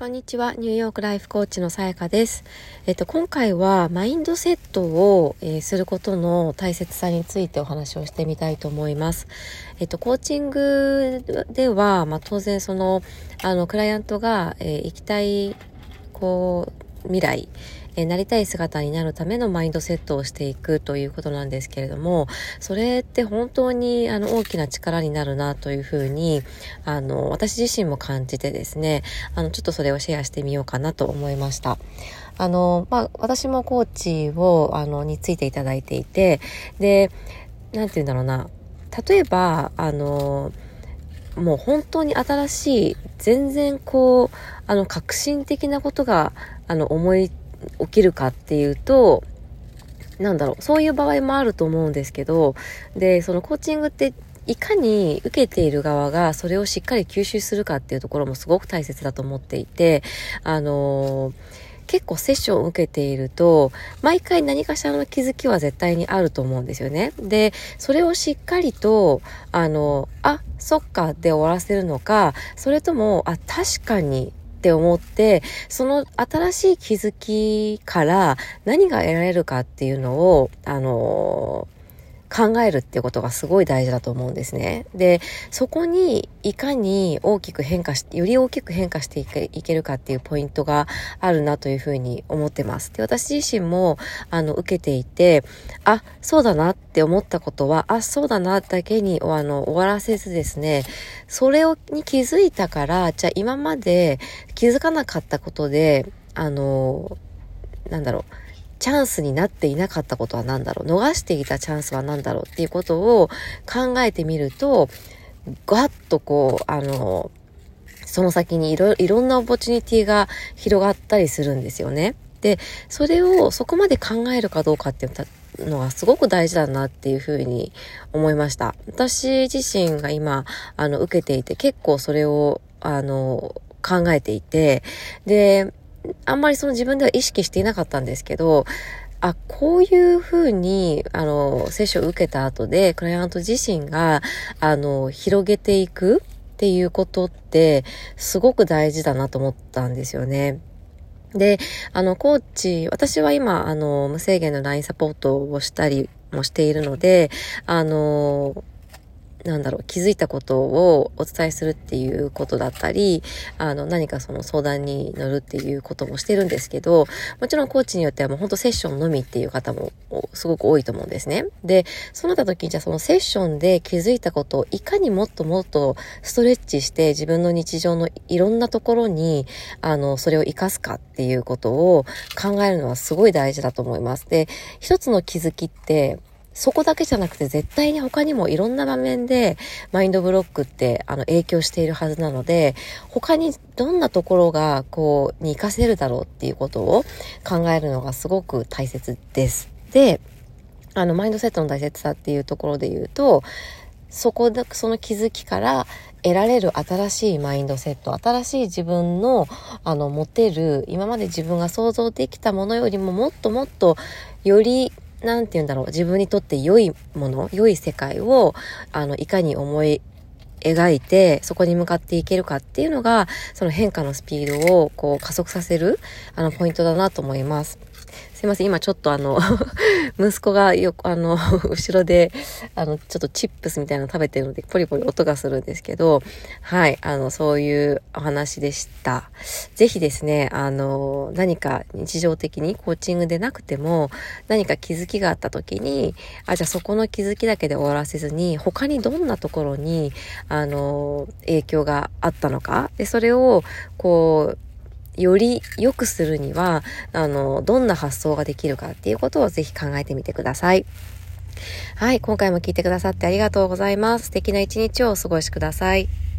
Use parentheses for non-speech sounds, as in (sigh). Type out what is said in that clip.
こんにちは。ニューヨークライフコーチのさやかです。えっと、今回はマインドセットを、えー、することの大切さについてお話をしてみたいと思います。えっと、コーチングでは、まあ、当然その、あの、クライアントが、えー、行きたい、こう、未来、えなりたい姿になるためのマインドセットをしていくということなんですけれども、それって本当にあの大きな力になるなというふうに、あの、私自身も感じてですね、あの、ちょっとそれをシェアしてみようかなと思いました。あの、まあ、私もコーチを、あの、についていただいていて、で、なんて言うんだろうな、例えば、あの、もう本当に新しい、全然こう、あの、革新的なことが、あの、思い起きるかっていうと、なんだろう、そういう場合もあると思うんですけど、で、そのコーチングっていかに受けている側がそれをしっかり吸収するかっていうところもすごく大切だと思っていて、あのー、結構セッションを受けていると、毎回何かしらの気づきは絶対にあると思うんですよね。で、それをしっかりと、あの、あ、そっかで終わらせるのか、それとも、あ、確かにって思って、その新しい気づきから何が得られるかっていうのを、あのー考えるっていうことがすごい大事だと思うんですね。で、そこにいかに大きく変化し、より大きく変化していけいけるかっていうポイントがあるなというふうに思ってます。で、私自身も、あの、受けていて、あ、そうだなって思ったことは、あ、そうだなだけに、あの、終わらせずですね、それを、に気づいたから、じゃあ今まで気づかなかったことで、あの、なんだろう、チャンスになっていなかったことは何だろう？逃していたチャンスは何だろうっていうことを考えてみると、ガッとこう、あの、その先にいろいろんなオポチュニティが広がったりするんですよね。で、それをそこまで考えるかどうかっていうのはすごく大事だなっていうふうに思いました。私自身が今、あの、受けていて結構それを、あの、考えていて、で、あんまりその自分では意識していなかったんですけど、あ、こういうふうに、あの、接種を受けた後で、クライアント自身が、あの、広げていくっていうことって、すごく大事だなと思ったんですよね。で、あの、コーチ、私は今、あの、無制限の LINE サポートをしたりもしているので、あの、なんだろう、気づいたことをお伝えするっていうことだったり、あの、何かその相談に乗るっていうこともしてるんですけど、もちろんコーチによってはもうほんとセッションのみっていう方もすごく多いと思うんですね。で、そうなった時にじゃあそのセッションで気づいたことをいかにもっともっとストレッチして自分の日常のいろんなところに、あの、それを活かすかっていうことを考えるのはすごい大事だと思います。で、一つの気づきって、そこだけじゃなくて絶対に他にもいろんな場面でマインドブロックってあの影響しているはずなので他にどんなところがこうに活かせるだろうっていうことを考えるのがすごく大切です。で、あのマインドセットの大切さっていうところで言うとそこでその気づきから得られる新しいマインドセット、新しい自分の、あの、持てる、今まで自分が想像できたものよりももっともっと、よりなんて言うんだろう、自分にとって良いもの、良い世界を、あの、いかに思い描いて、そこに向かっていけるかっていうのが、その変化のスピードを、こう、加速させる、あの、ポイントだなと思います。すいません、今ちょっとあの (laughs) 息子がよ、あの (laughs) 後ろで、あの、ちょっとチップスみたいなの食べてるので、ポリポリ音がするんですけど、はい、あの、そういうお話でした。ぜひですね、あの、何か日常的にコーチングでなくても、何か気づきがあった時に、あ、じゃあそこの気づきだけで終わらせずに、他にどんなところに、あの、影響があったのか、で、それを、こう、より良くするには、あの、どんな発想ができるかっていうことをぜひ考えてみてください。はい、今回も聞いてくださってありがとうございます。素敵な一日をお過ごしください。